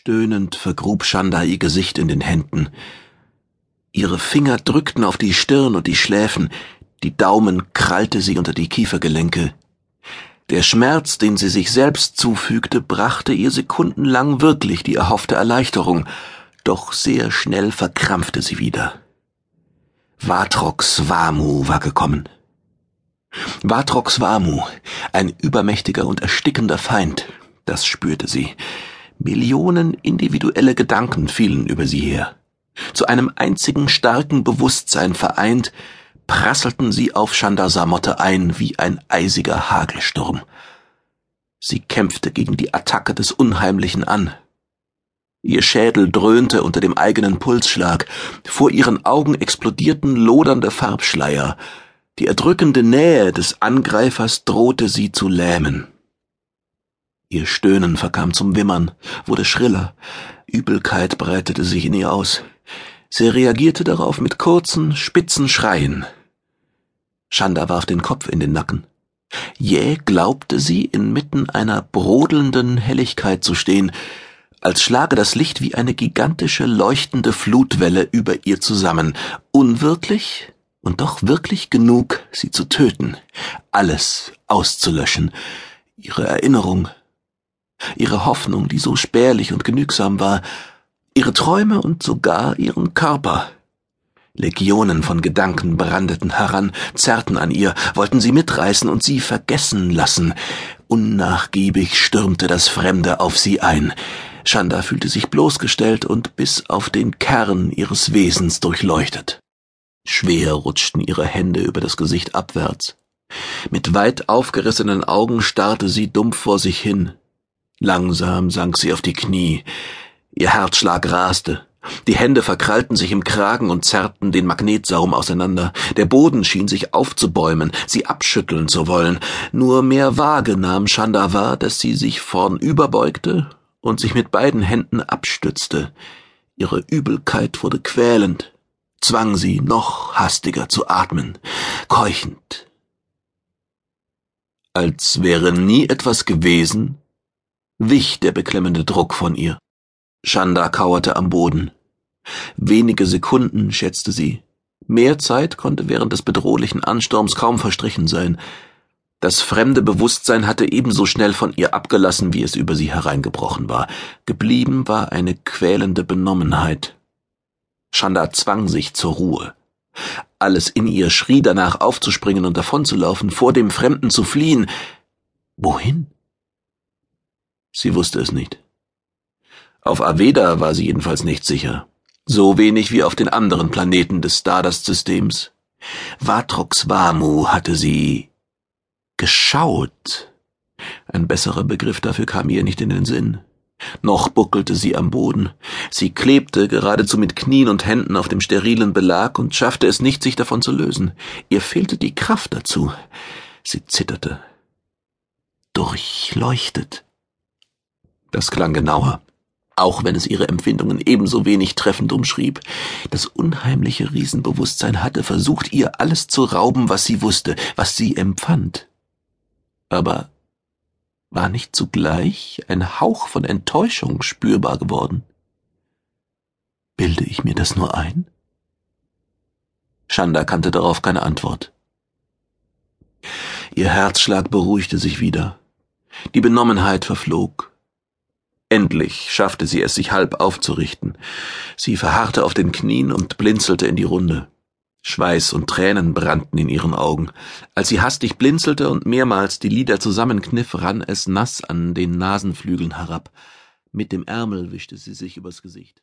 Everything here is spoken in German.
Stöhnend vergrub Chanda ihr Gesicht in den Händen. Ihre Finger drückten auf die Stirn und die Schläfen, die Daumen krallte sie unter die Kiefergelenke. Der Schmerz, den sie sich selbst zufügte, brachte ihr sekundenlang wirklich die erhoffte Erleichterung, doch sehr schnell verkrampfte sie wieder. Vatrox Vamu war gekommen. Vatrox Vamu, ein übermächtiger und erstickender Feind, das spürte sie. Millionen individuelle Gedanken fielen über sie her. Zu einem einzigen starken Bewusstsein vereint, prasselten sie auf Chandasamotte ein wie ein eisiger Hagelsturm. Sie kämpfte gegen die Attacke des Unheimlichen an. Ihr Schädel dröhnte unter dem eigenen Pulsschlag, vor ihren Augen explodierten lodernde Farbschleier, die erdrückende Nähe des Angreifers drohte sie zu lähmen. Ihr Stöhnen verkam zum Wimmern, wurde schriller. Übelkeit breitete sich in ihr aus. Sie reagierte darauf mit kurzen, spitzen Schreien. Chanda warf den Kopf in den Nacken. Jäh glaubte sie, inmitten einer brodelnden Helligkeit zu stehen, als schlage das Licht wie eine gigantische leuchtende Flutwelle über ihr zusammen, unwirklich und doch wirklich genug, sie zu töten, alles auszulöschen, ihre Erinnerung, ihre Hoffnung, die so spärlich und genügsam war, ihre Träume und sogar ihren Körper. Legionen von Gedanken brandeten heran, zerrten an ihr, wollten sie mitreißen und sie vergessen lassen. Unnachgiebig stürmte das Fremde auf sie ein. Chanda fühlte sich bloßgestellt und bis auf den Kern ihres Wesens durchleuchtet. Schwer rutschten ihre Hände über das Gesicht abwärts. Mit weit aufgerissenen Augen starrte sie dumpf vor sich hin, Langsam sank sie auf die Knie. Ihr Herzschlag raste. Die Hände verkrallten sich im Kragen und zerrten den Magnetsaum auseinander. Der Boden schien sich aufzubäumen, sie abschütteln zu wollen. Nur mehr vage nahm Chanda wahr, dass sie sich vornüberbeugte und sich mit beiden Händen abstützte. Ihre Übelkeit wurde quälend, zwang sie, noch hastiger zu atmen, keuchend. Als wäre nie etwas gewesen, wich der beklemmende Druck von ihr. Chanda kauerte am Boden. Wenige Sekunden, schätzte sie. Mehr Zeit konnte während des bedrohlichen Ansturms kaum verstrichen sein. Das fremde Bewusstsein hatte ebenso schnell von ihr abgelassen, wie es über sie hereingebrochen war. Geblieben war eine quälende Benommenheit. Chanda zwang sich zur Ruhe. Alles in ihr schrie danach aufzuspringen und davonzulaufen, vor dem Fremden zu fliehen. Wohin? Sie wusste es nicht. Auf Aveda war sie jedenfalls nicht sicher. So wenig wie auf den anderen Planeten des Stardust-Systems. Vatrox Vamu hatte sie geschaut. Ein besserer Begriff dafür kam ihr nicht in den Sinn. Noch buckelte sie am Boden. Sie klebte geradezu mit Knien und Händen auf dem sterilen Belag und schaffte es nicht, sich davon zu lösen. Ihr fehlte die Kraft dazu. Sie zitterte. Durchleuchtet. Das klang genauer, auch wenn es ihre Empfindungen ebenso wenig treffend umschrieb. Das unheimliche Riesenbewusstsein hatte versucht, ihr alles zu rauben, was sie wusste, was sie empfand. Aber war nicht zugleich ein Hauch von Enttäuschung spürbar geworden? Bilde ich mir das nur ein? Chanda kannte darauf keine Antwort. Ihr Herzschlag beruhigte sich wieder. Die Benommenheit verflog. Endlich schaffte sie es, sich halb aufzurichten. Sie verharrte auf den Knien und blinzelte in die Runde. Schweiß und Tränen brannten in ihren Augen. Als sie hastig blinzelte und mehrmals die Lider zusammenkniff, rann es nass an den Nasenflügeln herab. Mit dem Ärmel wischte sie sich übers Gesicht.